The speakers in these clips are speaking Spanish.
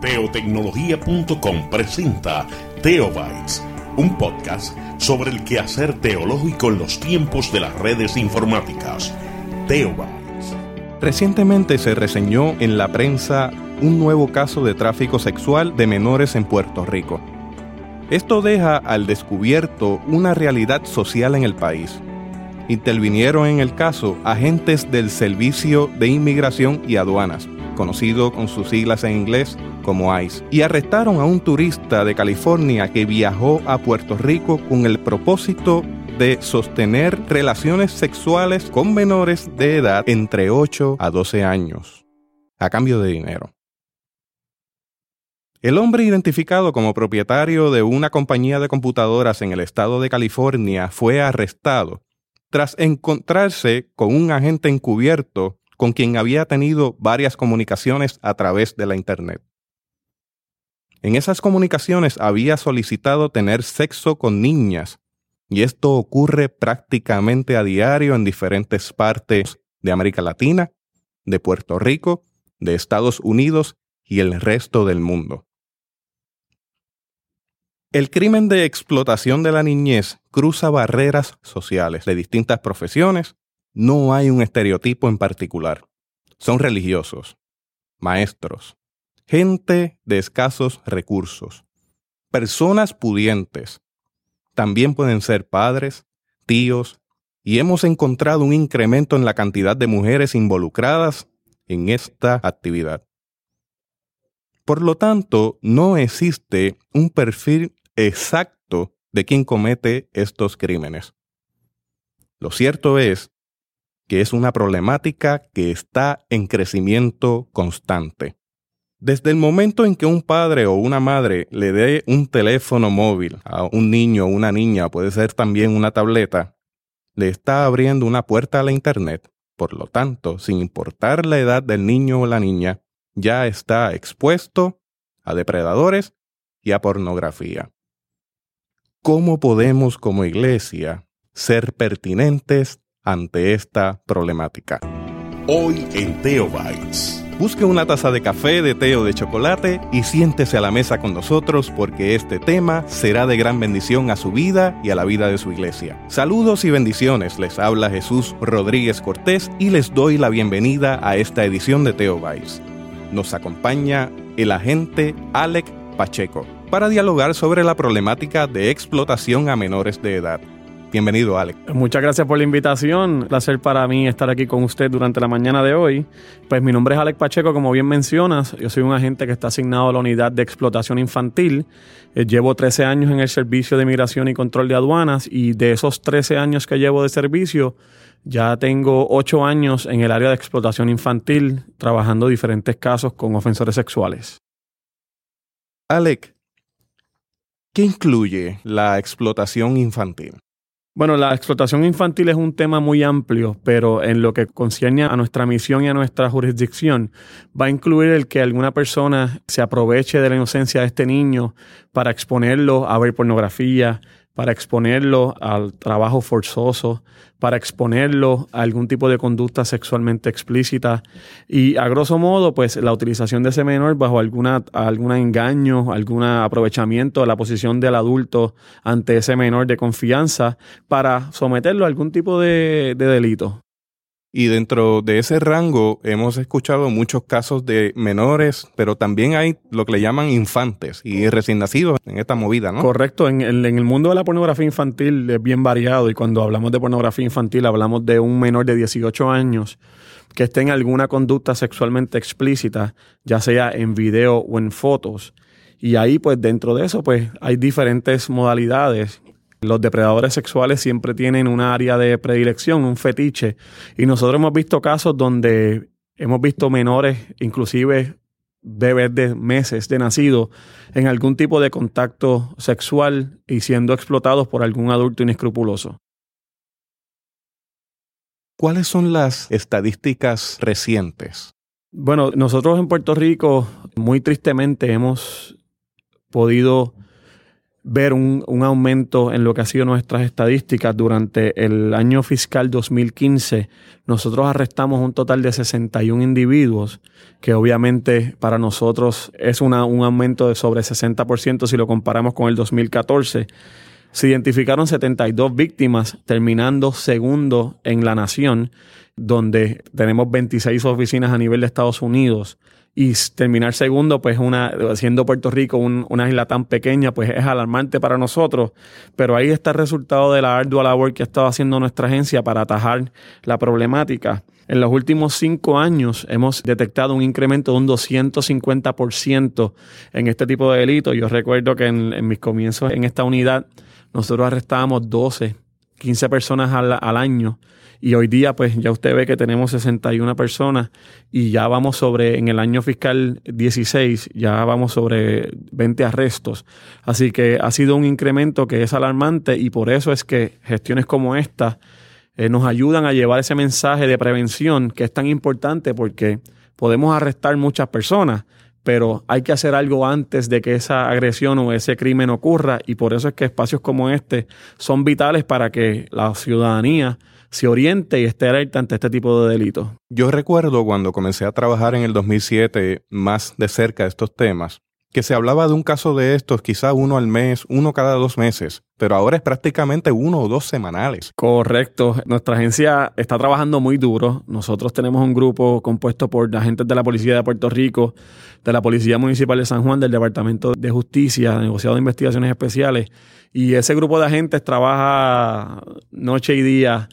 Teotecnología.com presenta Teobytes, un podcast sobre el quehacer teológico en los tiempos de las redes informáticas. Teobytes. Recientemente se reseñó en la prensa un nuevo caso de tráfico sexual de menores en Puerto Rico. Esto deja al descubierto una realidad social en el país. Intervinieron en el caso agentes del Servicio de Inmigración y Aduanas, conocido con sus siglas en inglés como ICE, y arrestaron a un turista de California que viajó a Puerto Rico con el propósito de sostener relaciones sexuales con menores de edad entre 8 a 12 años, a cambio de dinero. El hombre identificado como propietario de una compañía de computadoras en el estado de California fue arrestado tras encontrarse con un agente encubierto con quien había tenido varias comunicaciones a través de la Internet. En esas comunicaciones había solicitado tener sexo con niñas, y esto ocurre prácticamente a diario en diferentes partes de América Latina, de Puerto Rico, de Estados Unidos y el resto del mundo. El crimen de explotación de la niñez cruza barreras sociales de distintas profesiones no hay un estereotipo en particular. Son religiosos, maestros, gente de escasos recursos, personas pudientes. También pueden ser padres, tíos, y hemos encontrado un incremento en la cantidad de mujeres involucradas en esta actividad. Por lo tanto, no existe un perfil exacto de quien comete estos crímenes. Lo cierto es que es una problemática que está en crecimiento constante. Desde el momento en que un padre o una madre le dé un teléfono móvil a un niño o una niña, puede ser también una tableta, le está abriendo una puerta a la Internet. Por lo tanto, sin importar la edad del niño o la niña, ya está expuesto a depredadores y a pornografía. ¿Cómo podemos como iglesia ser pertinentes ante esta problemática. Hoy en Teobytes. Busque una taza de café, de té o de chocolate y siéntese a la mesa con nosotros porque este tema será de gran bendición a su vida y a la vida de su iglesia. Saludos y bendiciones, les habla Jesús Rodríguez Cortés y les doy la bienvenida a esta edición de Teobytes. Nos acompaña el agente Alec Pacheco para dialogar sobre la problemática de explotación a menores de edad. Bienvenido, Alex. Muchas gracias por la invitación. Un placer para mí estar aquí con usted durante la mañana de hoy. Pues mi nombre es Alex Pacheco, como bien mencionas. Yo soy un agente que está asignado a la unidad de explotación infantil. Eh, llevo 13 años en el servicio de migración y control de aduanas y de esos 13 años que llevo de servicio, ya tengo 8 años en el área de explotación infantil, trabajando diferentes casos con ofensores sexuales. Alex, ¿qué incluye la explotación infantil? Bueno, la explotación infantil es un tema muy amplio, pero en lo que concierne a nuestra misión y a nuestra jurisdicción, va a incluir el que alguna persona se aproveche de la inocencia de este niño para exponerlo a ver pornografía, para exponerlo al trabajo forzoso, para exponerlo a algún tipo de conducta sexualmente explícita y a grosso modo pues la utilización de ese menor bajo alguna algún engaño, algún aprovechamiento de la posición del adulto ante ese menor de confianza para someterlo a algún tipo de, de delito. Y dentro de ese rango hemos escuchado muchos casos de menores, pero también hay lo que le llaman infantes y recién nacidos en esta movida, ¿no? Correcto, en, el mundo de la pornografía infantil es bien variado y cuando hablamos de pornografía infantil hablamos de un menor de 18 años que esté en alguna conducta sexualmente explícita, ya sea en video o en fotos. Y ahí, pues dentro de eso, pues hay diferentes modalidades los depredadores sexuales siempre tienen un área de predilección, un fetiche. Y nosotros hemos visto casos donde hemos visto menores, inclusive bebés de meses de nacido, en algún tipo de contacto sexual y siendo explotados por algún adulto inescrupuloso. ¿Cuáles son las estadísticas recientes? Bueno, nosotros en Puerto Rico, muy tristemente, hemos podido ver un, un, aumento en lo que ha sido nuestras estadísticas. Durante el año fiscal 2015, nosotros arrestamos un total de 61 individuos, que obviamente para nosotros es una, un aumento de sobre 60% si lo comparamos con el 2014. Se identificaron 72 víctimas, terminando segundo en la nación, donde tenemos 26 oficinas a nivel de Estados Unidos y terminar segundo, pues una, siendo Puerto Rico una isla tan pequeña, pues es alarmante para nosotros. Pero ahí está el resultado de la ardua labor que ha estado haciendo nuestra agencia para atajar la problemática. En los últimos cinco años hemos detectado un incremento de un 250% en este tipo de delitos. Yo recuerdo que en, mis comienzos en esta unidad nosotros arrestábamos 12, 15 personas al año y hoy día, pues ya usted ve que tenemos 61 personas y ya vamos sobre, en el año fiscal 16, ya vamos sobre 20 arrestos. Así que ha sido un incremento que es alarmante y por eso es que gestiones como esta eh, nos ayudan a llevar ese mensaje de prevención que es tan importante porque podemos arrestar muchas personas, pero hay que hacer algo antes de que esa agresión o ese crimen ocurra y por eso es que espacios como este son vitales para que la ciudadanía se oriente y esté alerta ante este tipo de delitos. Yo recuerdo cuando comencé a trabajar en el 2007 más de cerca de estos temas, que se hablaba de un caso de estos, quizá uno al mes, uno cada dos meses, pero ahora es prácticamente uno o dos semanales. Correcto. Nuestra agencia está trabajando muy duro. Nosotros tenemos un grupo compuesto por agentes de la Policía de Puerto Rico, de la Policía Municipal de San Juan, del Departamento de Justicia, negociado de investigaciones especiales, y ese grupo de agentes trabaja noche y día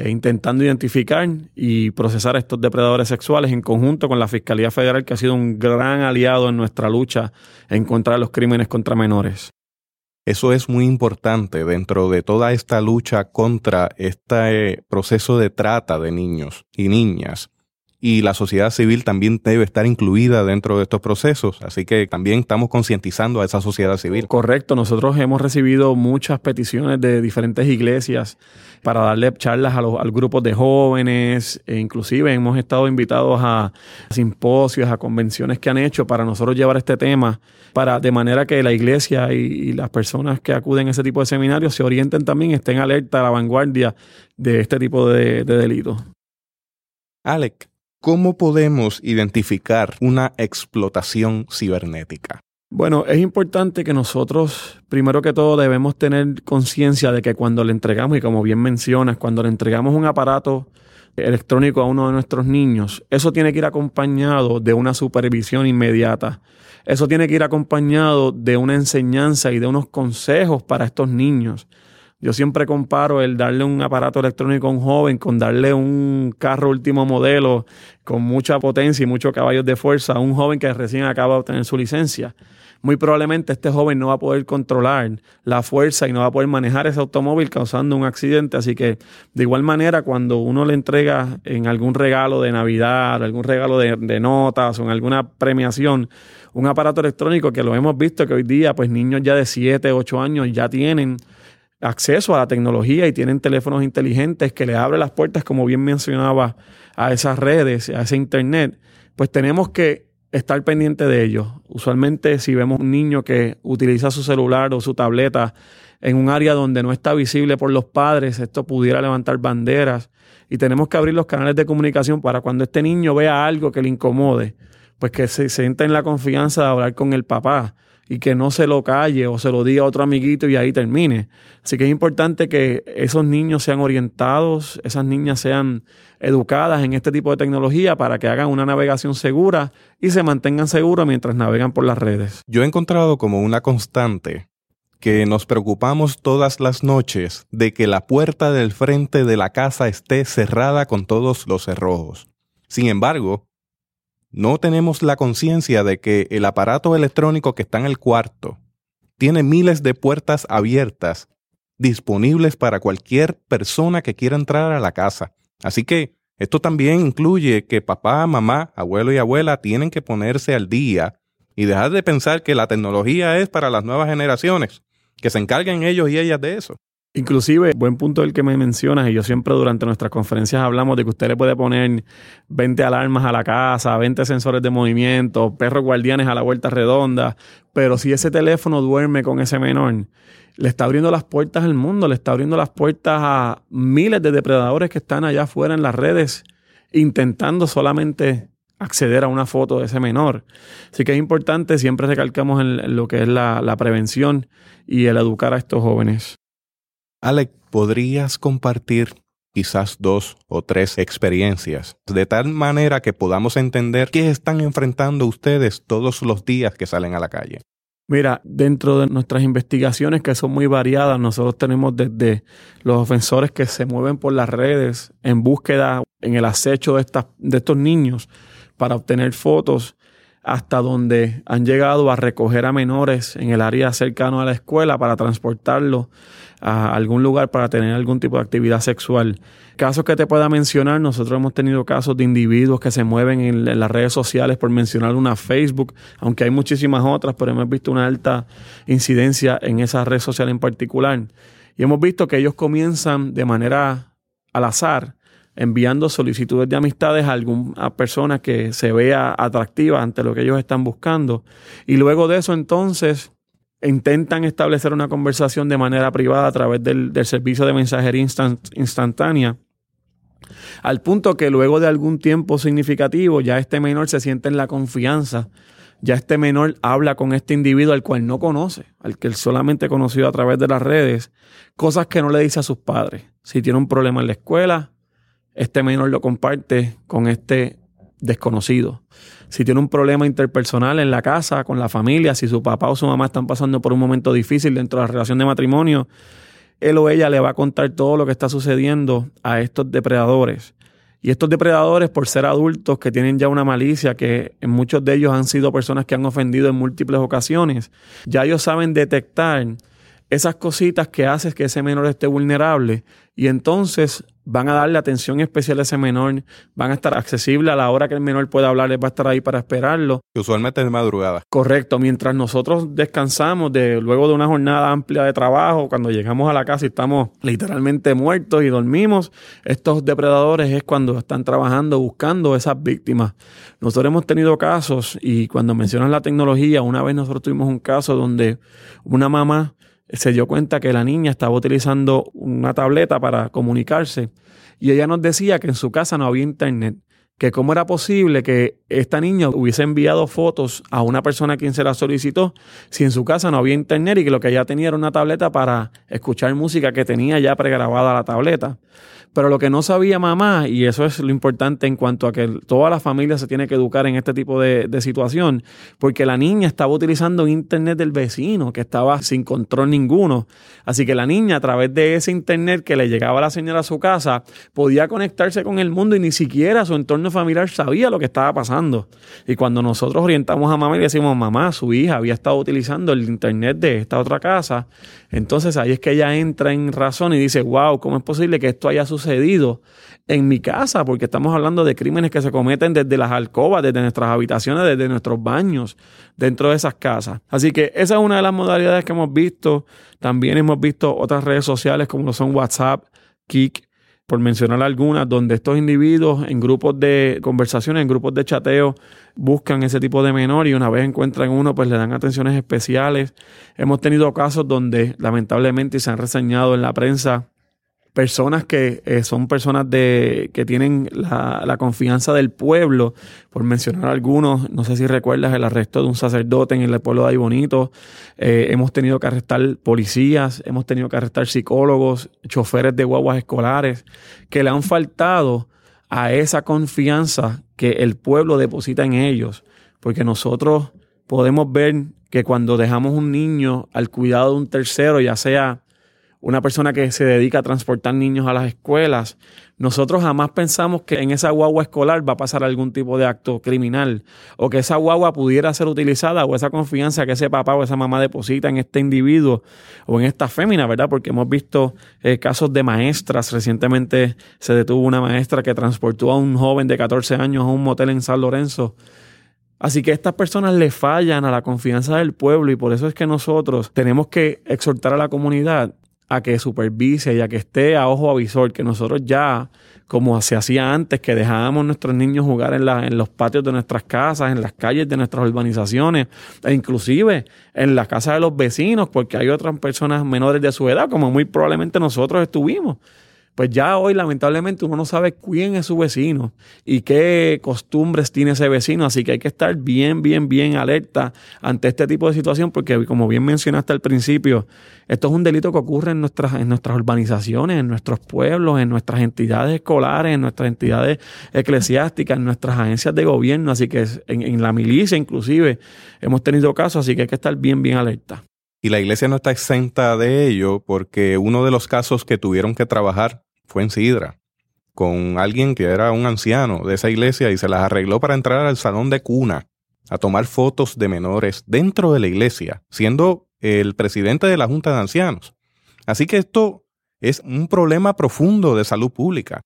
eh, intentando identificar y procesar a estos depredadores sexuales en conjunto con la Fiscalía Federal, que ha sido un gran aliado en nuestra lucha en contra de los crímenes contra menores. Eso es muy importante dentro de toda esta lucha contra este proceso de trata de niños y niñas y la sociedad civil también debe estar incluida dentro de estos procesos. Así que también estamos concientizando a esa sociedad civil. Correcto, nosotros hemos recibido muchas peticiones de diferentes iglesias para darle charlas a los grupos de jóvenes, e inclusive hemos estado invitados a simposios, a convenciones que han hecho para nosotros llevar este tema, para de manera que la iglesia y, las personas que acuden a ese tipo de seminarios se orienten también, estén alerta a la vanguardia de este tipo de, de delitos. Alec, ¿Cómo podemos identificar una explotación cibernética? Bueno, es importante que nosotros, primero que todo, debemos tener conciencia de que cuando le entregamos, y como bien mencionas, cuando le entregamos un aparato electrónico a uno de nuestros niños, eso tiene que ir acompañado de una supervisión inmediata. Eso tiene que ir acompañado de una enseñanza y de unos consejos para estos niños. Yo siempre comparo el darle un aparato electrónico a un joven con darle un carro último modelo con mucha potencia y muchos caballos de fuerza a un joven que recién acaba de obtener su licencia. Muy probablemente este joven no va a poder controlar la fuerza y no va a poder manejar ese automóvil causando un accidente. Así que de igual manera cuando uno le entrega en algún regalo de Navidad, algún regalo de, de notas o en alguna premiación, un aparato electrónico que lo hemos visto que hoy día pues niños ya de 7, 8 años ya tienen acceso a la tecnología y tienen teléfonos inteligentes que le abren las puertas, como bien mencionaba, a esas redes, a ese internet, pues tenemos que estar pendiente de ellos. Usualmente si vemos un niño que utiliza su celular o su tableta en un área donde no está visible por los padres, esto pudiera levantar banderas y tenemos que abrir los canales de comunicación para cuando este niño vea algo que le incomode, pues que se sienta en la confianza de hablar con el papá y que no se lo calle o se lo diga a otro amiguito y ahí termine. Así que es importante que esos niños sean orientados, esas niñas sean educadas en este tipo de tecnología para que hagan una navegación segura y se mantengan seguros mientras navegan por las redes. Yo he encontrado como una constante que nos preocupamos todas las noches de que la puerta del frente de la casa esté cerrada con todos los cerrojos. Sin embargo, no tenemos la conciencia de que el aparato electrónico que está en el cuarto tiene miles de puertas abiertas disponibles para cualquier persona que quiera entrar a la casa. Así que esto también incluye que papá, mamá, abuelo y abuela tienen que ponerse al día y dejar de pensar que la tecnología es para las nuevas generaciones, que se encarguen ellos y ellas de eso. Inclusive, buen punto el que me mencionas, y yo siempre durante nuestras conferencias hablamos de que usted le puede poner 20 alarmas a la casa, 20 sensores de movimiento, perros guardianes a la vuelta redonda, pero si ese teléfono duerme con ese menor, le está abriendo las puertas al mundo, le está abriendo las puertas a miles de depredadores que están allá afuera en las redes intentando solamente acceder a una foto de ese menor. Así que es importante, siempre recalcamos en, lo que es la, la prevención y el educar a estos jóvenes. Alec, ¿podrías compartir quizás dos o tres experiencias, de tal manera que podamos entender qué están enfrentando ustedes todos los días que salen a la calle? Mira, dentro de nuestras investigaciones que son muy variadas, nosotros tenemos desde los ofensores que se mueven por las redes en búsqueda, en el acecho de, de estos niños para obtener fotos, hasta donde han llegado a recoger a menores en el área cercano a la escuela para transportarlos a algún lugar para tener algún tipo de actividad sexual. Casos que te pueda mencionar, nosotros hemos tenido casos de individuos que se mueven en, las redes sociales, por mencionar una Facebook, aunque hay muchísimas otras, pero hemos visto una alta incidencia en esa red social en particular. Y hemos visto que ellos comienzan de manera al azar enviando solicitudes de amistades a alguna persona que se vea atractiva ante lo que ellos están buscando. Y luego de eso entonces intentan establecer una conversación de manera privada a través del, servicio de mensajería instantánea. Al punto que luego de algún tiempo significativo ya este menor se siente en la confianza, ya este menor habla con este individuo al cual no conoce, al que él solamente conoció a través de las redes, cosas que no le dice a sus padres. Si tiene un problema en la escuela, este menor lo comparte con este desconocido. Si tiene un problema interpersonal en la casa, con la familia, si su papá o su mamá están pasando por un momento difícil dentro de la relación de matrimonio, él o ella le va a contar todo lo que está sucediendo a estos depredadores. Y estos depredadores, por ser adultos que tienen ya una malicia, que en muchos de ellos han sido personas que han ofendido en múltiples ocasiones, ya ellos saben detectar esas cositas que hacen que ese menor esté vulnerable y entonces van a darle atención especial a ese menor, van a estar accesibles a la hora que el menor pueda hablar, va a estar ahí para esperarlo. Usualmente es de madrugada. Correcto, mientras nosotros descansamos de luego de una jornada amplia de trabajo, cuando llegamos a la casa y estamos literalmente muertos y dormimos, estos depredadores es cuando están trabajando buscando esas víctimas. Nosotros hemos tenido casos y cuando mencionas la tecnología, una vez nosotros tuvimos un caso donde una mamá se dio cuenta que la niña estaba utilizando una tableta para comunicarse y ella nos decía que en su casa no había internet, que cómo era posible que esta niña hubiese enviado fotos a una persona a quien se la solicitó si en su casa no había internet y que lo que ella tenía era una tableta para escuchar música que tenía ya pregrabada la tableta. Pero lo que no sabía mamá, y eso es lo importante en cuanto a que toda la familia se tiene que educar en este tipo de, situación, porque la niña estaba utilizando internet del vecino, que estaba sin control ninguno. Así que la niña, a través de ese internet que le llegaba a la señora a su casa, podía conectarse con el mundo y ni siquiera su entorno familiar sabía lo que estaba pasando. Y cuando nosotros orientamos a mamá y le decimos, mamá, su hija había estado utilizando el internet de esta otra casa, entonces ahí es que ella entra en razón y dice, wow, ¿cómo es posible que esto haya sucedido en mi casa? Porque estamos hablando de crímenes que se cometen desde las alcobas, desde nuestras habitaciones, desde nuestros baños, dentro de esas casas. Así que esa es una de las modalidades que hemos visto. También hemos visto otras redes sociales como lo son WhatsApp, Kik, por mencionar algunas, donde estos individuos en grupos de conversaciones, en grupos de chateo, buscan ese tipo de menor y una vez encuentran uno, pues le dan atenciones especiales. Hemos tenido casos donde lamentablemente se han reseñado en la prensa personas que eh, son personas de, que tienen la, confianza del pueblo, por mencionar algunos, no sé si recuerdas el arresto de un sacerdote en el pueblo de Aybonito, eh, hemos tenido que arrestar policías, hemos tenido que arrestar psicólogos, choferes de guaguas escolares, que le han faltado a esa confianza que el pueblo deposita en ellos, porque nosotros podemos ver que cuando dejamos un niño al cuidado de un tercero, ya sea una persona que se dedica a transportar niños a las escuelas, nosotros jamás pensamos que en esa guagua escolar va a pasar algún tipo de acto criminal o que esa guagua pudiera ser utilizada o esa confianza que ese papá o esa mamá deposita en este individuo o en esta fémina, ¿verdad? Porque hemos visto eh, casos de maestras. Recientemente se detuvo una maestra que transportó a un joven de 14 años a un motel en San Lorenzo. Así que estas personas le fallan a la confianza del pueblo y por eso es que nosotros tenemos que exhortar a la comunidad a que supervise y a que esté a ojo avisor, que nosotros ya, como se hacía antes, que dejábamos nuestros niños jugar en, en los patios de nuestras casas, en las calles de nuestras urbanizaciones, e inclusive en la casa de los vecinos, porque hay otras personas menores de su edad, como muy probablemente nosotros estuvimos pues ya hoy lamentablemente uno no sabe quién es su vecino y qué costumbres tiene ese vecino, así que hay que estar bien, bien, bien alerta ante este tipo de situación porque como bien mencionaste al principio, esto es un delito que ocurre en nuestras, en nuestras urbanizaciones, en nuestros pueblos, en nuestras entidades escolares, en nuestras entidades eclesiásticas, en nuestras agencias de gobierno, así que en, en la milicia inclusive hemos tenido casos, así que hay que estar bien, bien alerta. Y la iglesia no está exenta de ello porque uno de los casos que tuvieron que trabajar fue en Sidra, con alguien que era un anciano de esa iglesia y se las arregló para entrar al salón de cuna a tomar fotos de menores dentro de la iglesia, siendo el presidente de la Junta de Ancianos. Así que esto es un problema profundo de salud pública.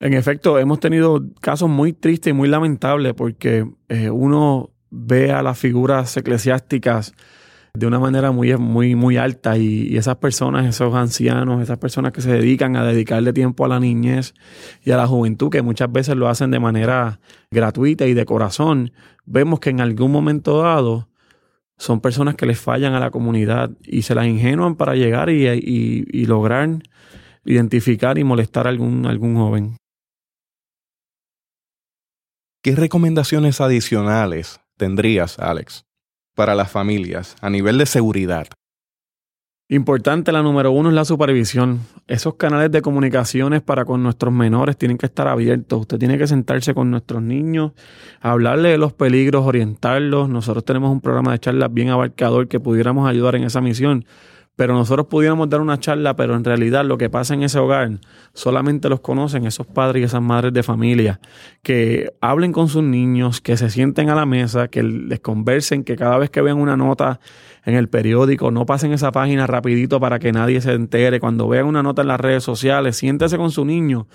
En efecto, hemos tenido casos muy tristes y muy lamentables porque eh, uno ve a las figuras eclesiásticas de una manera muy, muy, muy alta y, esas personas, esos ancianos, esas personas que se dedican a dedicarle tiempo a la niñez y a la juventud, que muchas veces lo hacen de manera gratuita y de corazón, vemos que en algún momento dado son personas que les fallan a la comunidad y se las ingenuan para llegar y, y lograr identificar y molestar a algún, algún joven. ¿Qué recomendaciones adicionales tendrías, Alex, para las familias a nivel de seguridad? Importante, la número uno es la supervisión. Esos canales de comunicaciones para con nuestros menores tienen que estar abiertos. Usted tiene que sentarse con nuestros niños, hablarle de los peligros, orientarlos. Nosotros tenemos un programa de charlas bien abarcador que pudiéramos ayudar en esa misión pero nosotros pudiéramos dar una charla, pero en realidad lo que pasa en ese hogar solamente los conocen esos padres y esas madres de familia, que hablen con sus niños, que se sienten a la mesa, que les conversen, que cada vez que vean una nota en el periódico, no pasen esa página rapidito para que nadie se entere, cuando vean una nota en las redes sociales, siéntese con su niño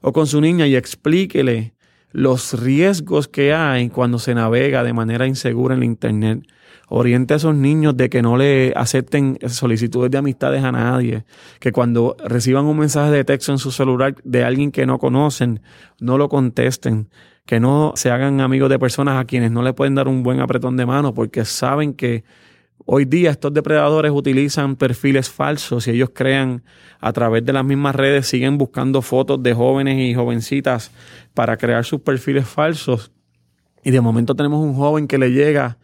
o con su niña y explíquele los riesgos que hay cuando se navega de manera insegura en la Internet oriente a esos niños de que no le acepten solicitudes de amistades a nadie, que cuando reciban un mensaje de texto en su celular de alguien que no conocen, no lo contesten, que no se hagan amigos de personas a quienes no le pueden dar un buen apretón de mano porque saben que hoy día estos depredadores utilizan perfiles falsos y ellos crean a través de las mismas redes, siguen buscando fotos de jóvenes y jovencitas para crear sus perfiles falsos. Y de momento tenemos un joven que le llega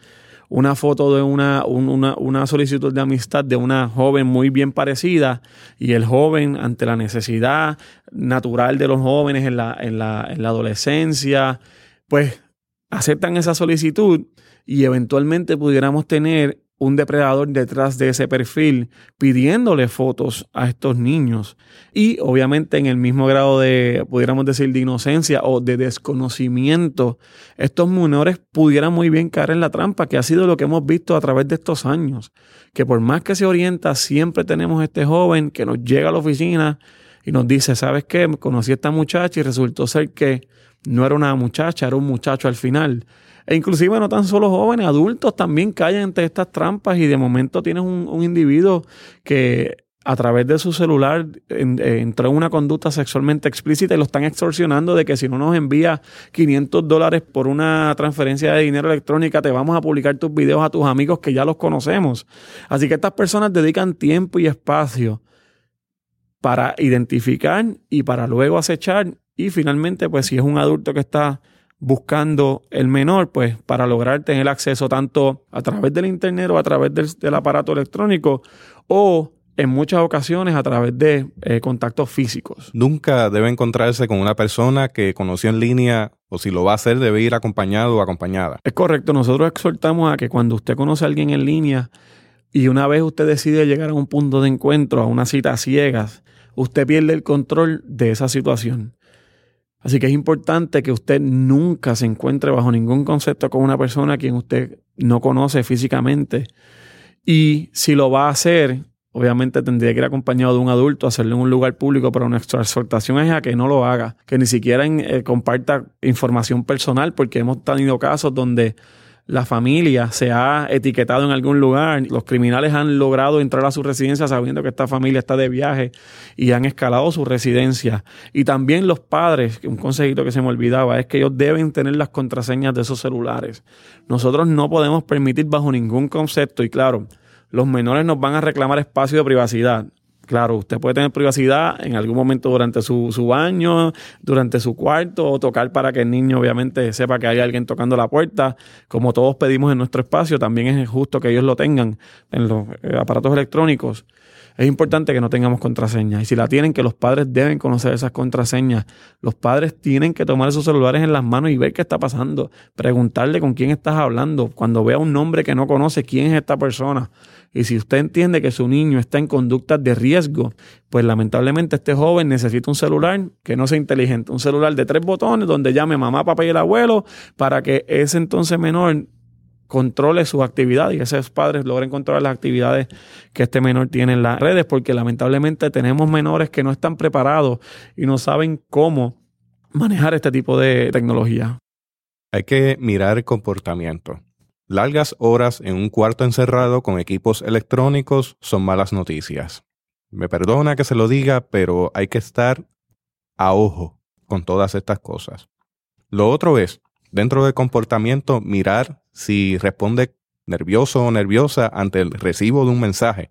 una foto de una, una, solicitud de amistad de una joven muy bien parecida y el joven ante la necesidad natural de los jóvenes en la, en la, en la adolescencia, pues aceptan esa solicitud y eventualmente pudiéramos tener un depredador detrás de ese perfil pidiéndole fotos a estos niños. Y obviamente en el mismo grado de, pudiéramos decir, de inocencia o de desconocimiento, estos menores pudieran muy bien caer en la trampa, que ha sido lo que hemos visto a través de estos años. Que por más que se orienta, siempre tenemos este joven que nos llega a la oficina y nos dice, ¿sabes qué? Conocí a esta muchacha y resultó ser que no era una muchacha, era un muchacho al final. E inclusive no tan solo jóvenes, adultos también caen entre estas trampas y de momento tienes un, individuo que a través de su celular eh, entró en una conducta sexualmente explícita y lo están extorsionando de que si no nos envía 500 dólares por una transferencia de dinero electrónica, te vamos a publicar tus videos a tus amigos que ya los conocemos. Así que estas personas dedican tiempo y espacio para identificar y para luego acechar y finalmente, pues si es un adulto que está buscando el menor, pues para lograr tener acceso tanto a través del internet o a través del, aparato electrónico o en muchas ocasiones a través de eh, contactos físicos. Nunca debe encontrarse con una persona que conoció en línea o si lo va a hacer debe ir acompañado o acompañada. Es correcto, nosotros exhortamos a que cuando usted conoce a alguien en línea y una vez usted decide llegar a un punto de encuentro, a una cita ciegas, usted pierde el control de esa situación. Así que es importante que usted nunca se encuentre bajo ningún concepto con una persona a quien usted no conoce físicamente. Y si lo va a hacer, obviamente tendría que ir acompañado de un adulto, hacerlo en un lugar público, pero nuestra exhortación es a que no lo haga, que ni siquiera eh, comparta información personal, porque hemos tenido casos donde la familia se ha etiquetado en algún lugar, los criminales han logrado entrar a su residencia sabiendo que esta familia está de viaje y han escalado su residencia. Y también los padres, un consejito que se me olvidaba, es que ellos deben tener las contraseñas de esos celulares. Nosotros no podemos permitir bajo ningún concepto, y claro, los menores nos van a reclamar espacio de privacidad. Claro, usted puede tener privacidad en algún momento durante su, su, baño, durante su cuarto, o tocar para que el niño obviamente sepa que hay alguien tocando la puerta. Como todos pedimos en nuestro espacio, también es justo que ellos lo tengan en los eh, aparatos electrónicos. Es importante que no tengamos contraseñas. Y si la tienen, que los padres deben conocer esas contraseñas. Los padres tienen que tomar esos celulares en las manos y ver qué está pasando. Preguntarle con quién estás hablando. Cuando vea un nombre que no conoce, quién es esta persona. Y si usted entiende que su niño está en conductas de riesgo, pues lamentablemente este joven necesita un celular que no sea inteligente, un celular de tres botones donde llame mamá, papá y el abuelo para que ese entonces menor controle sus actividades y esos padres logren controlar las actividades que este menor tiene en las redes, porque lamentablemente tenemos menores que no están preparados y no saben cómo manejar este tipo de tecnología. Hay que mirar el comportamiento. Largas horas en un cuarto encerrado con equipos electrónicos son malas noticias. Me perdona que se lo diga, pero hay que estar a ojo con todas estas cosas. Lo otro es, dentro del comportamiento, mirar si responde nervioso o nerviosa ante el recibo de un mensaje.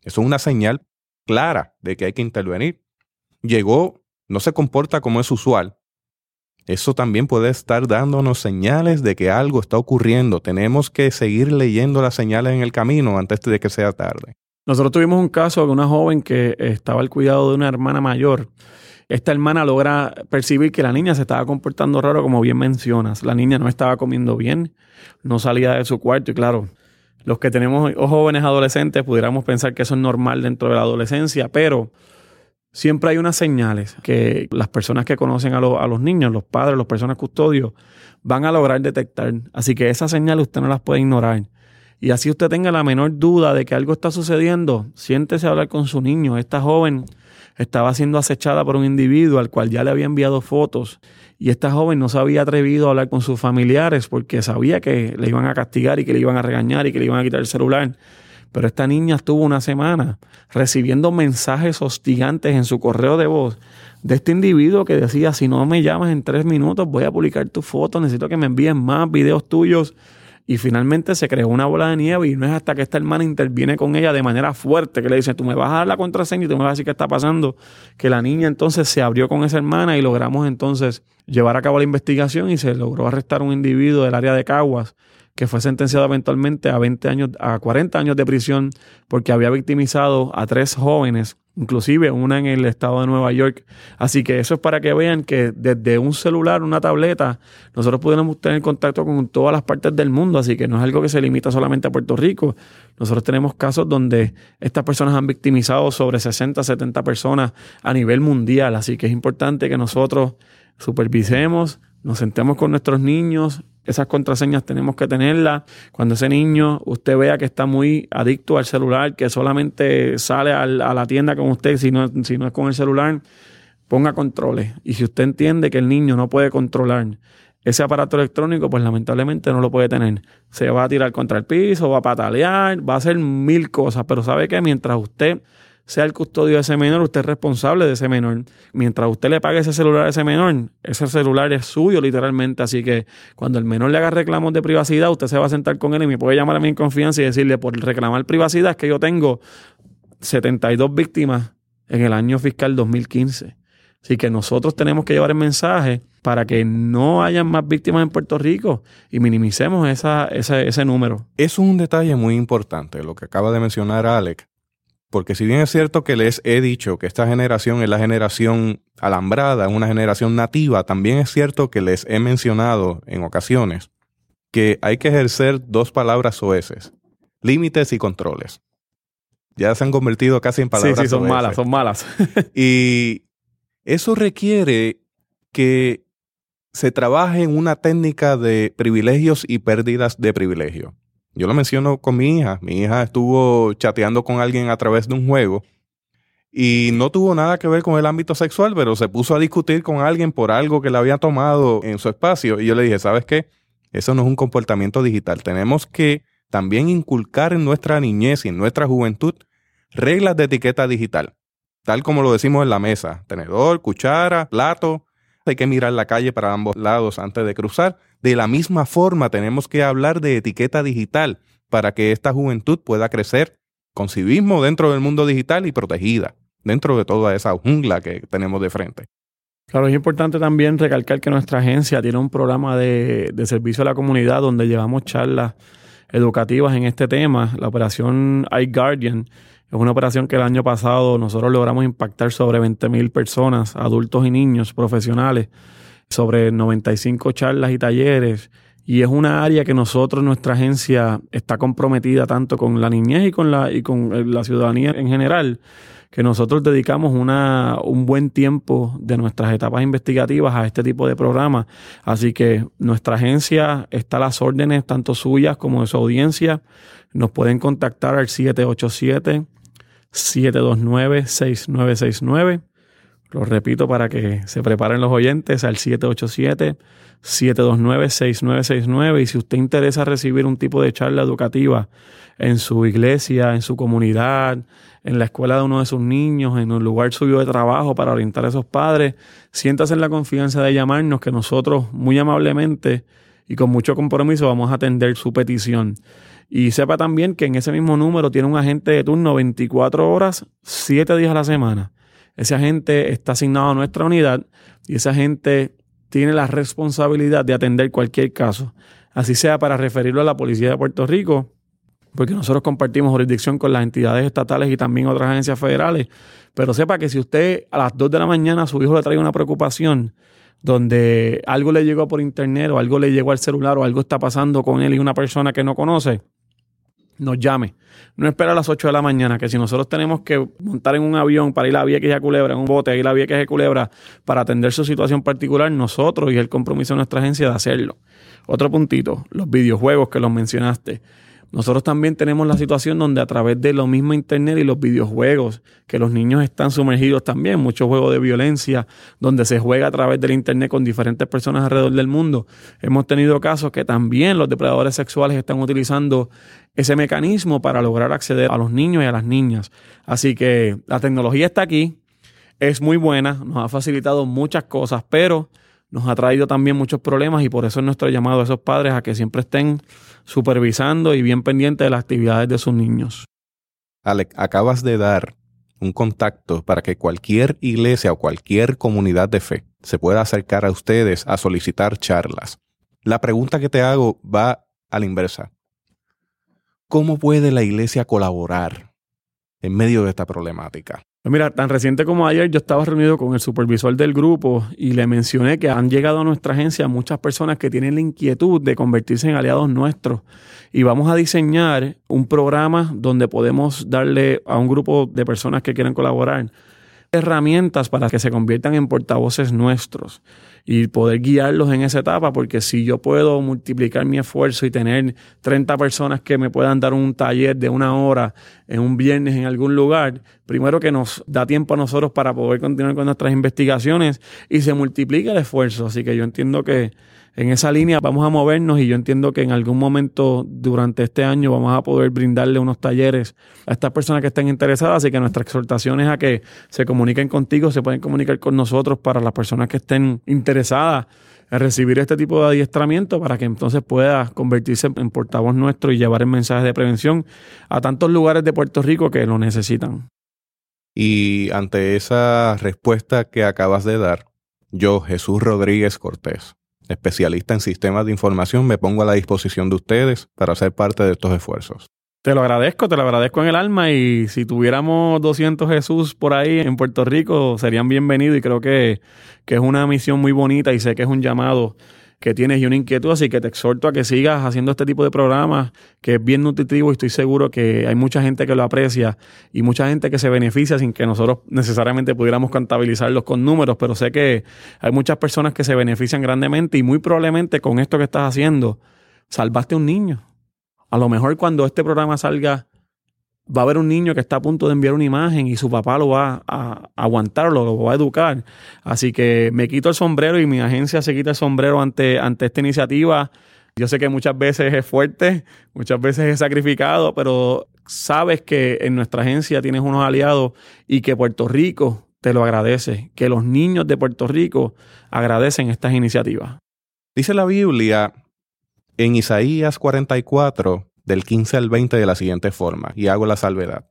Eso es una señal clara de que hay que intervenir. Llegó, no se comporta como es usual, eso también puede estar dándonos señales de que algo está ocurriendo. Tenemos que seguir leyendo las señales en el camino antes de que sea tarde. Nosotros tuvimos un caso de una joven que estaba al cuidado de una hermana mayor. Esta hermana logra percibir que la niña se estaba comportando raro, como bien mencionas. La niña no estaba comiendo bien, no salía de su cuarto y claro, los que tenemos jóvenes adolescentes pudiéramos pensar que eso es normal dentro de la adolescencia, pero siempre hay unas señales que las personas que conocen a, los niños, los padres, las personas custodios, van a lograr detectar. Así que esas señales usted no las puede ignorar. Y así usted tenga la menor duda de que algo está sucediendo, siéntese a hablar con su niño. Esta joven estaba siendo acechada por un individuo al cual ya le había enviado fotos y esta joven no se había atrevido a hablar con sus familiares porque sabía que le iban a castigar y que le iban a regañar y que le iban a quitar el celular. Pero esta niña estuvo una semana recibiendo mensajes hostigantes en su correo de voz de este individuo que decía, si no me llamas en tres minutos, voy a publicar tu foto, necesito que me envíen más videos tuyos. Y finalmente se creó una bola de nieve y no es hasta que esta hermana interviene con ella de manera fuerte, que le dice, tú me vas a dar la contraseña y tú me vas a decir qué está pasando, que la niña entonces se abrió con esa hermana y logramos entonces llevar a cabo la investigación y se logró arrestar a un individuo del área de Caguas que fue sentenciado eventualmente a 20 años, a 40 años de prisión porque había victimizado a tres jóvenes, inclusive una en el estado de Nueva York. Así que eso es para que vean que desde un celular, una tableta, nosotros podemos tener contacto con todas las partes del mundo, así que no es algo que se limita solamente a Puerto Rico. Nosotros tenemos casos donde estas personas han victimizado sobre 60, 70 personas a nivel mundial, así que es importante que nosotros supervisemos, nos sentemos con nuestros niños, esas contraseñas tenemos que tenerlas. Cuando ese niño usted vea que está muy adicto al celular, que solamente sale a la tienda con usted, si no, si no es con el celular, ponga controles. Y si usted entiende que el niño no puede controlar ese aparato electrónico, pues lamentablemente no lo puede tener. Se va a tirar contra el piso, va a patalear, va a hacer mil cosas, pero sabe que mientras usted sea el custodio de ese menor, usted es responsable de ese menor. Mientras usted le pague ese celular a ese menor, ese celular es suyo literalmente. Así que cuando el menor le haga reclamos de privacidad, usted se va a sentar con él y me puede llamar a mí en confianza y decirle, por reclamar privacidad es que yo tengo 72 víctimas en el año fiscal 2015. Así que nosotros tenemos que llevar el mensaje para que no haya más víctimas en Puerto Rico y minimicemos esa, ese número. Es un detalle muy importante lo que acaba de mencionar Alex, porque si bien es cierto que les he dicho que esta generación es la generación alambrada, una generación nativa, también es cierto que les he mencionado en ocasiones que hay que ejercer dos palabras oeces, límites y controles. Ya se han convertido casi en palabras. Sí, sí, son malas, son malas. y eso requiere que se trabaje en una técnica de privilegios y pérdidas de privilegio. Yo lo menciono con mi hija. Mi hija estuvo chateando con alguien a través de un juego y no tuvo nada que ver con el ámbito sexual, pero se puso a discutir con alguien por algo que le había tomado en su espacio. Y yo le dije, ¿sabes qué? Eso no es un comportamiento digital. Tenemos que también inculcar en nuestra niñez y en nuestra juventud reglas de etiqueta digital, tal como lo decimos en la mesa, tenedor, cuchara, plato. Hay que mirar la calle para ambos lados antes de cruzar. De la misma forma tenemos que hablar de etiqueta digital para que esta juventud pueda crecer con civismo dentro del mundo digital y protegida dentro de toda esa jungla que tenemos de frente. Claro, es importante también recalcar que nuestra agencia tiene un programa de, servicio a la comunidad donde llevamos charlas educativas en este tema. La operación iGuardian es una operación que el año pasado nosotros logramos impactar sobre 20.000 personas, adultos y niños profesionales, sobre 95 charlas y talleres. Y es una área que nosotros, nuestra agencia, está comprometida tanto con la niñez y con la, y con la ciudadanía en general que nosotros dedicamos una, un buen tiempo de nuestras etapas investigativas a este tipo de programas. Así que nuestra agencia está a las órdenes, tanto suyas como de su audiencia. Nos pueden contactar al 787-729-6969. Lo repito para que se preparen los oyentes al 787-729-6969. Y si usted interesa recibir un tipo de charla educativa en su iglesia, en su comunidad, en la escuela de uno de sus niños, en un lugar suyo de trabajo para orientar a esos padres, siéntase en la confianza de llamarnos que nosotros muy amablemente y con mucho compromiso vamos a atender su petición. Y sepa también que en ese mismo número tiene un agente de turno 24 horas, 7 días a la semana. Ese agente está asignado a nuestra unidad y ese agente tiene la responsabilidad de atender cualquier caso, así sea para referirlo a la Policía de Puerto Rico porque nosotros compartimos jurisdicción con las entidades estatales y también otras agencias federales. Pero sepa que si usted a las 2 de la mañana a su hijo le trae una preocupación donde algo le llegó por internet o algo le llegó al celular o algo está pasando con él y una persona que no conoce, nos llame. No espera a las 8 de la mañana, que si nosotros tenemos que montar en un avión para ir a la vía que es Culebra, en un bote, a ir a la vía que es Culebra, para atender su situación particular, nosotros y el compromiso de nuestra agencia de hacerlo. Otro puntito, los videojuegos que los mencionaste. Nosotros también tenemos la situación donde a través de lo mismo Internet y los videojuegos, que los niños están sumergidos también, muchos juegos de violencia, donde se juega a través del Internet con diferentes personas alrededor del mundo. Hemos tenido casos que también los depredadores sexuales están utilizando ese mecanismo para lograr acceder a los niños y a las niñas. Así que la tecnología está aquí, es muy buena, nos ha facilitado muchas cosas, pero nos ha traído también muchos problemas y por eso es nuestro llamado a esos padres a que siempre estén supervisando y bien pendientes de las actividades de sus niños. Alec, acabas de dar un contacto para que cualquier iglesia o cualquier comunidad de fe se pueda acercar a ustedes a solicitar charlas. La pregunta que te hago va a la inversa. ¿Cómo puede la iglesia colaborar en medio de esta problemática? Pues mira, tan reciente como ayer yo estaba reunido con el supervisor del grupo y le mencioné que han llegado a nuestra agencia muchas personas que tienen la inquietud de convertirse en aliados nuestros. Y vamos a diseñar un programa donde podemos darle a un grupo de personas que quieren colaborar herramientas para que se conviertan en portavoces nuestros y poder guiarlos en esa etapa, porque si yo puedo multiplicar mi esfuerzo y tener 30 personas que me puedan dar un taller de una hora en un viernes en algún lugar, primero que nos da tiempo a nosotros para poder continuar con nuestras investigaciones y se multiplica el esfuerzo. Así que yo entiendo que en esa línea vamos a movernos y yo entiendo que en algún momento durante este año vamos a poder brindarle unos talleres a estas personas que estén interesadas. Así que nuestra exhortación es a que se comuniquen contigo, se pueden comunicar con nosotros para las personas que estén interesadas en recibir este tipo de adiestramiento para que entonces pueda convertirse en portavoz nuestro y llevar el mensaje de prevención a tantos lugares de Puerto Rico que lo necesitan. Y ante esa respuesta que acabas de dar, yo, Jesús Rodríguez Cortés, especialista en sistemas de información, me pongo a la disposición de ustedes para ser parte de estos esfuerzos. Te lo agradezco, te lo agradezco en el alma y si tuviéramos 200 Jesús por ahí en Puerto Rico serían bienvenidos y creo que, que es una misión muy bonita y sé que es un llamado que tienes y una inquietud, así que te exhorto a que sigas haciendo este tipo de programas, que es bien nutritivo y estoy seguro que hay mucha gente que lo aprecia y mucha gente que se beneficia sin que nosotros necesariamente pudiéramos contabilizarlos con números, pero sé que hay muchas personas que se benefician grandemente y muy probablemente con esto que estás haciendo salvaste a un niño. A lo mejor cuando este programa salga va a haber un niño que está a punto de enviar una imagen y su papá lo va a, aguantar, lo, va a educar. Así que me quito el sombrero y mi agencia se quita el sombrero ante, ante esta iniciativa Yo sé que muchas veces es fuerte, muchas veces es sacrificado, pero sabes que en nuestra agencia tienes unos aliados y que Puerto Rico te lo agradece, que los niños de Puerto Rico agradecen estas iniciativas. Dice la Biblia en Isaías 44, del 15 al 20 de la siguiente forma, y hago la salvedad.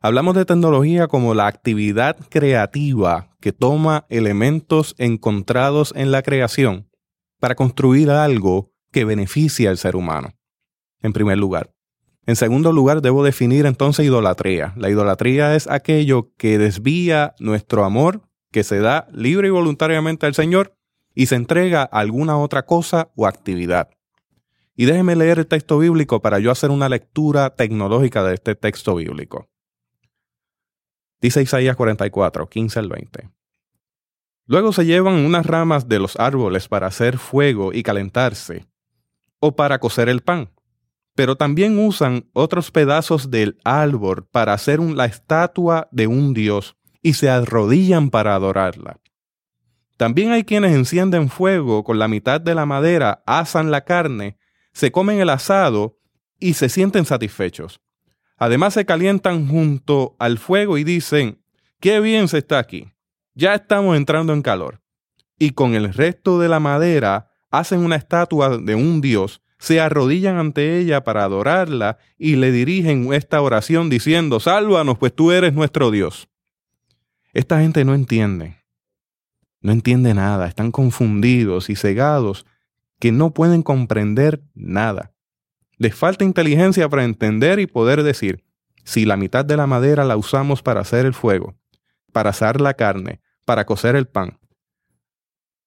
Hablamos de tecnología como la actividad creativa que toma elementos encontrados en la creación para construir algo que beneficie al ser humano, en primer lugar. En segundo lugar, debo definir entonces idolatría. La idolatría es aquello que desvía nuestro amor, que se da libre y voluntariamente al Señor y se entrega a alguna otra cosa o actividad. Y déjeme leer el texto bíblico para yo hacer una lectura tecnológica de este texto bíblico. Dice Isaías 44, 15 al 20. Luego se llevan unas ramas de los árboles para hacer fuego y calentarse, o para cocer el pan. Pero también usan otros pedazos del árbol para hacer la estatua de un dios y se arrodillan para adorarla. También hay quienes encienden fuego con la mitad de la madera, asan la carne, se comen el asado y se sienten satisfechos. Además se calientan junto al fuego y dicen, qué bien se está aquí, ya estamos entrando en calor. Y con el resto de la madera hacen una estatua de un dios, se arrodillan ante ella para adorarla y le dirigen esta oración diciendo, sálvanos, pues tú eres nuestro Dios. Esta gente no entiende, no entiende nada, están confundidos y cegados que no pueden comprender nada. Les falta inteligencia para entender y poder decir, si la mitad de la madera la usamos para hacer el fuego, para asar la carne, para cocer el pan,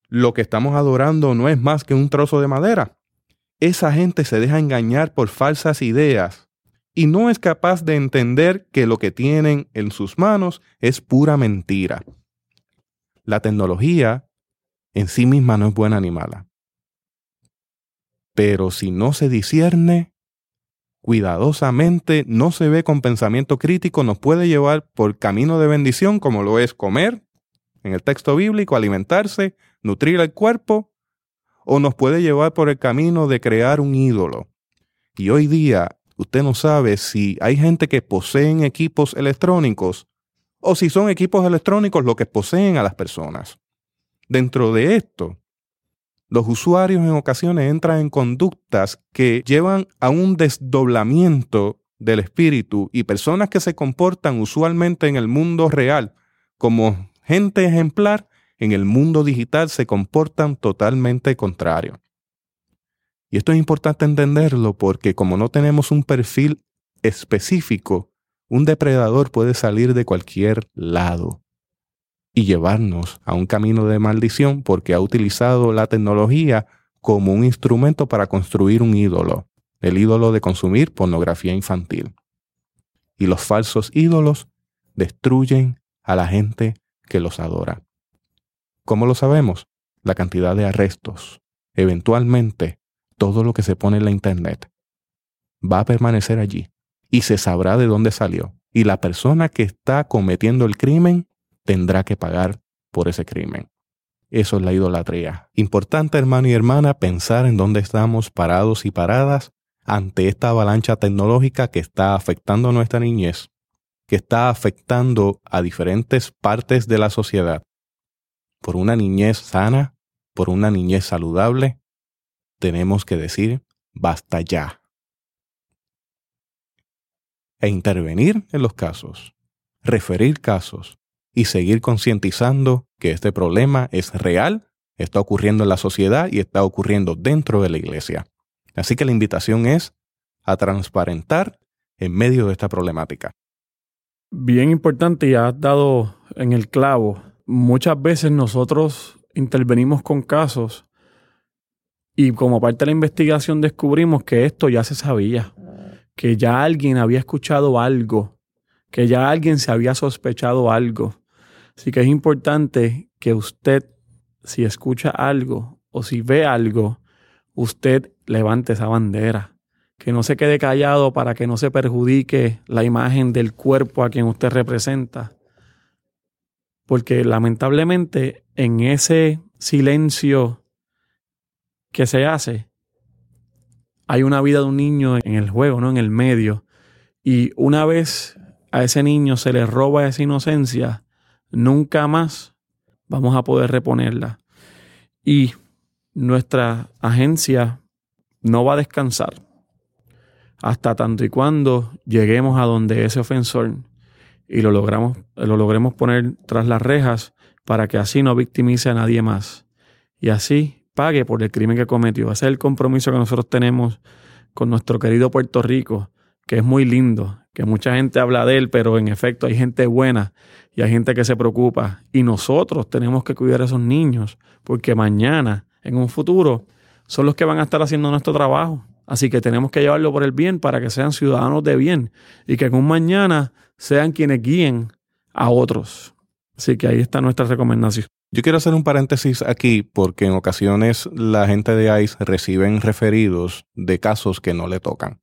lo que estamos adorando no es más que un trozo de madera. Esa gente se deja engañar por falsas ideas y no es capaz de entender que lo que tienen en sus manos es pura mentira. La tecnología en sí misma no es buena ni mala. Pero si no se discierne, cuidadosamente, no se ve con pensamiento crítico, nos puede llevar por camino de bendición, como lo es comer, en el texto bíblico, alimentarse, nutrir el cuerpo, o nos puede llevar por el camino de crear un ídolo. Y hoy día, usted no sabe si hay gente que poseen equipos electrónicos o si son equipos electrónicos los que poseen a las personas. Dentro de esto, los usuarios en ocasiones entran en conductas que llevan a un desdoblamiento del espíritu y personas que se comportan usualmente en el mundo real como gente ejemplar, en el mundo digital se comportan totalmente contrario. Y esto es importante entenderlo porque como no tenemos un perfil específico, un depredador puede salir de cualquier lado y llevarnos a un camino de maldición porque ha utilizado la tecnología como un instrumento para construir un ídolo, el ídolo de consumir pornografía infantil. Y los falsos ídolos destruyen a la gente que los adora. ¿Cómo lo sabemos? La cantidad de arrestos. Eventualmente, todo lo que se pone en la Internet va a permanecer allí y se sabrá de dónde salió. Y la persona que está cometiendo el crimen tendrá que pagar por ese crimen. Eso es la idolatría. Importante, hermano y hermana, pensar en dónde estamos parados y paradas ante esta avalancha tecnológica que está afectando a nuestra niñez, que está afectando a diferentes partes de la sociedad. Por una niñez sana, por una niñez saludable, tenemos que decir, basta ya. E intervenir en los casos, referir casos, y seguir concientizando que este problema es real, está ocurriendo en la sociedad y está ocurriendo dentro de la iglesia. Así que la invitación es a transparentar en medio de esta problemática. Bien importante y has dado en el clavo. Muchas veces nosotros intervenimos con casos y como parte de la investigación descubrimos que esto ya se sabía, que ya alguien había escuchado algo, que ya alguien se había sospechado algo. Así que es importante que usted, si escucha algo o si ve algo, usted levante esa bandera. Que no se quede callado para que no se perjudique la imagen del cuerpo a quien usted representa. Porque lamentablemente en ese silencio que se hace, hay una vida de un niño en el juego, ¿no? En el medio. Y una vez a ese niño se le roba esa inocencia, nunca más vamos a poder reponerla. Y nuestra agencia no va a descansar hasta tanto y cuando lleguemos a donde ese ofensor y lo logramos, lo logremos poner tras las rejas para que así no victimice a nadie más y así pague por el crimen que cometió. Ese es el compromiso que nosotros tenemos con nuestro querido Puerto Rico, que es muy lindo, que mucha gente habla de él, pero en efecto hay gente buena y hay gente que se preocupa. Y nosotros tenemos que cuidar a esos niños, porque mañana, en un futuro, son los que van a estar haciendo nuestro trabajo. Así que tenemos que llevarlo por el bien para que sean ciudadanos de bien y que en un mañana sean quienes guíen a otros. Así que ahí está nuestra recomendación. Yo quiero hacer un paréntesis aquí porque en ocasiones la gente de ICE reciben referidos de casos que no le tocan.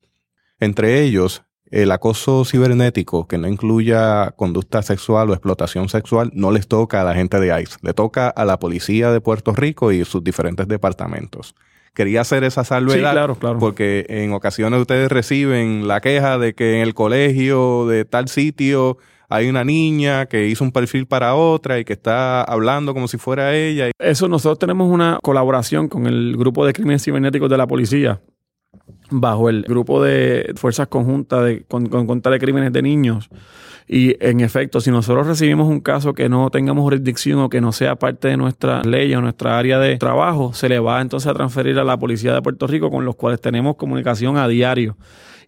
Entre ellos, el acoso cibernético que no incluya conducta sexual o explotación sexual no les toca a la gente de ICE, le toca a la policía de Puerto Rico y sus diferentes departamentos. Quería hacer esa salvedad claro, claro. porque en ocasiones ustedes reciben la queja de que en el colegio de tal sitio hay una niña que hizo un perfil para otra y que está hablando como si fuera ella. Eso nosotros tenemos una colaboración con el grupo de crímenes cibernéticos de la policía bajo el grupo de fuerzas conjuntas de, con, contra de crímenes de niños. Y en efecto, si nosotros recibimos un caso que no tengamos jurisdicción o que no sea parte de nuestra ley o nuestra área de trabajo, se le va entonces a transferir a la Policía de Puerto Rico con los cuales tenemos comunicación a diario.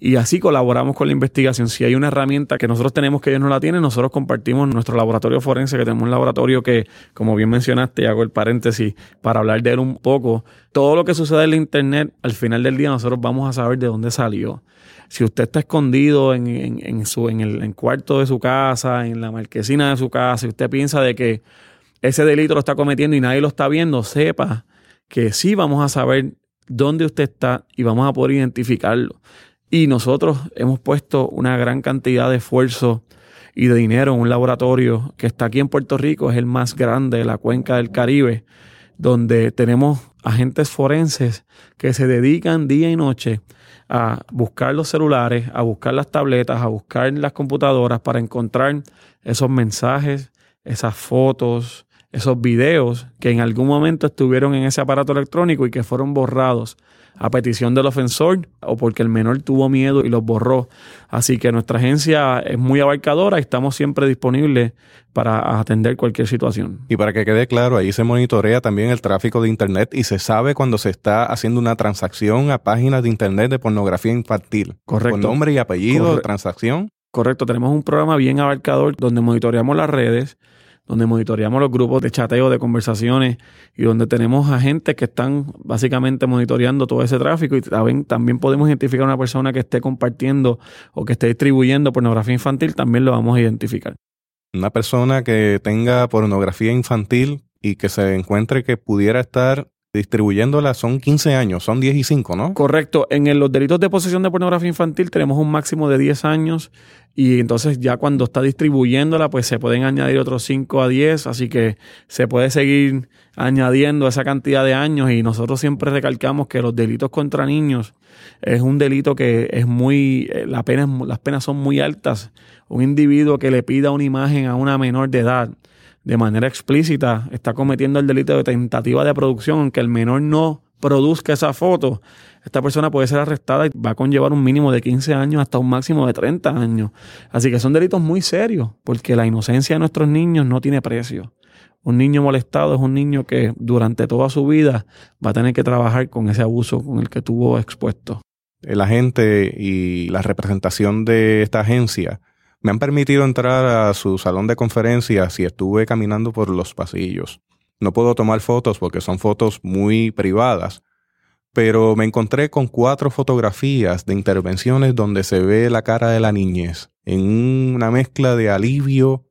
Y así colaboramos con la investigación. Si hay una herramienta que nosotros tenemos que ellos no la tienen, nosotros compartimos nuestro laboratorio forense, que tenemos un laboratorio que, como bien mencionaste, hago el paréntesis para hablar de él un poco. Todo lo que sucede en la Internet, al final del día nosotros vamos a saber de dónde salió. Si usted está escondido en, en, su, en el cuarto de su casa, en la marquesina de su casa, y usted piensa de que ese delito lo está cometiendo y nadie lo está viendo, sepa que sí vamos a saber dónde usted está y vamos a poder identificarlo. Y nosotros hemos puesto una gran cantidad de esfuerzo y de dinero en un laboratorio que está aquí en Puerto Rico, es el más grande de la cuenca del Caribe, donde tenemos agentes forenses que se dedican día y noche a buscar los celulares, a buscar las tabletas, a buscar las computadoras para encontrar esos mensajes, esas fotos, esos videos que en algún momento estuvieron en ese aparato electrónico y que fueron borrados a petición del ofensor o porque el menor tuvo miedo y los borró. Así que nuestra agencia es muy abarcadora y estamos siempre disponibles para atender cualquier situación. Y para que quede claro, ahí se monitorea también el tráfico de Internet y se sabe cuando se está haciendo una transacción a páginas de Internet de pornografía infantil. Correcto. Con nombre y apellido, de transacción. Correcto, tenemos un programa bien abarcador donde monitoreamos las redes, donde monitoreamos los grupos de chateo, de conversaciones y donde tenemos agentes que están básicamente monitoreando todo ese tráfico y también, también podemos identificar a una persona que esté compartiendo o que esté distribuyendo pornografía infantil, también lo vamos a identificar. Una persona que tenga pornografía infantil y que se encuentre que pudiera estar distribuyéndola son 15 años, son 10 y 5, ¿no? Correcto. En los delitos de posesión de pornografía infantil tenemos un máximo de 10 años y entonces ya cuando está distribuyéndola pues se pueden añadir otros 5 a 10, así que se puede seguir añadiendo esa cantidad de años y nosotros siempre recalcamos que los delitos contra niños es un delito que es muy, eh, la las penas son muy altas. Un individuo que le pida una imagen a una menor de edad de manera explícita está cometiendo el delito de tentativa de producción, aunque el menor no produzca esa foto, esta persona puede ser arrestada y va a conllevar un mínimo de 15 años hasta un máximo de 30 años. Así que son delitos muy serios, porque la inocencia de nuestros niños no tiene precio. Un niño molestado es un niño que durante toda su vida va a tener que trabajar con ese abuso con el que tuvo expuesto. El agente y la representación de esta agencia me han permitido entrar a su salón de conferencias y estuve caminando por los pasillos. No puedo tomar fotos porque son fotos muy privadas, pero me encontré con cuatro fotografías de intervenciones donde se ve la cara de la niñez, en una mezcla de alivio,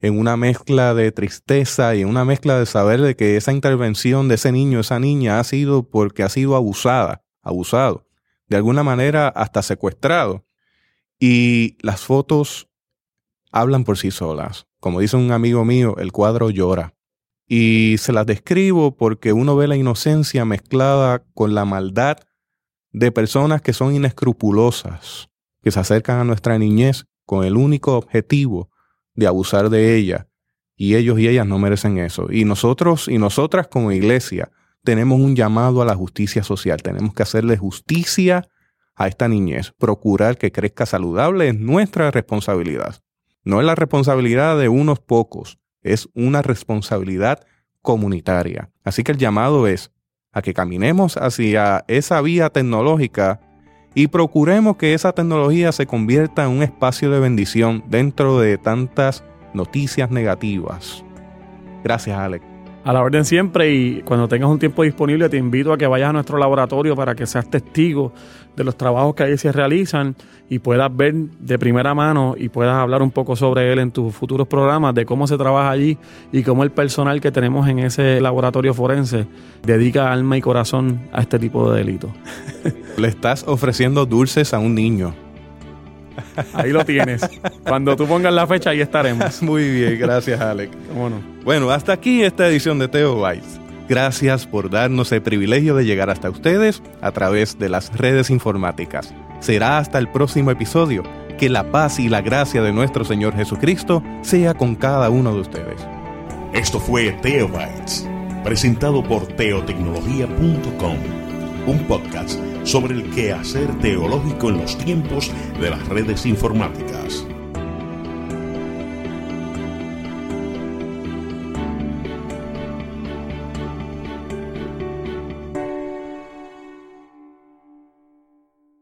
en una mezcla de tristeza y en una mezcla de saber de que esa intervención de ese niño, esa niña ha sido porque ha sido abusada, abusado, de alguna manera hasta secuestrado. Y las fotos hablan por sí solas. Como dice un amigo mío, el cuadro llora. Y se las describo porque uno ve la inocencia mezclada con la maldad de personas que son inescrupulosas, que se acercan a nuestra niñez con el único objetivo de abusar de ella. Y ellos y ellas no merecen eso. Y nosotros y nosotras como iglesia tenemos un llamado a la justicia social. Tenemos que hacerle justicia a esta niñez. Procurar que crezca saludable es nuestra responsabilidad. No es la responsabilidad de unos pocos, es una responsabilidad comunitaria. Así que el llamado es a que caminemos hacia esa vía tecnológica y procuremos que esa tecnología se convierta en un espacio de bendición dentro de tantas noticias negativas. Gracias, Alex. A la orden siempre y cuando tengas un tiempo disponible te invito a que vayas a nuestro laboratorio para que seas testigo de los trabajos que ahí se realizan y puedas ver de primera mano y puedas hablar un poco sobre él en tus futuros programas, de cómo se trabaja allí y cómo el personal que tenemos en ese laboratorio forense dedica alma y corazón a este tipo de delitos. Le estás ofreciendo dulces a un niño. Ahí lo tienes. Cuando tú pongas la fecha, ahí estaremos. Muy bien, gracias, Alex. Bueno, Bueno, hasta aquí esta edición de Teo Bites. Gracias por darnos el privilegio de llegar hasta ustedes a través de las redes informáticas. Será hasta el próximo episodio. Que la paz y la gracia de nuestro Señor Jesucristo sea con cada uno de ustedes. Esto fue Teobytes, presentado por teotecnología.com, un podcast sobre el quehacer teológico en los tiempos de las redes informáticas.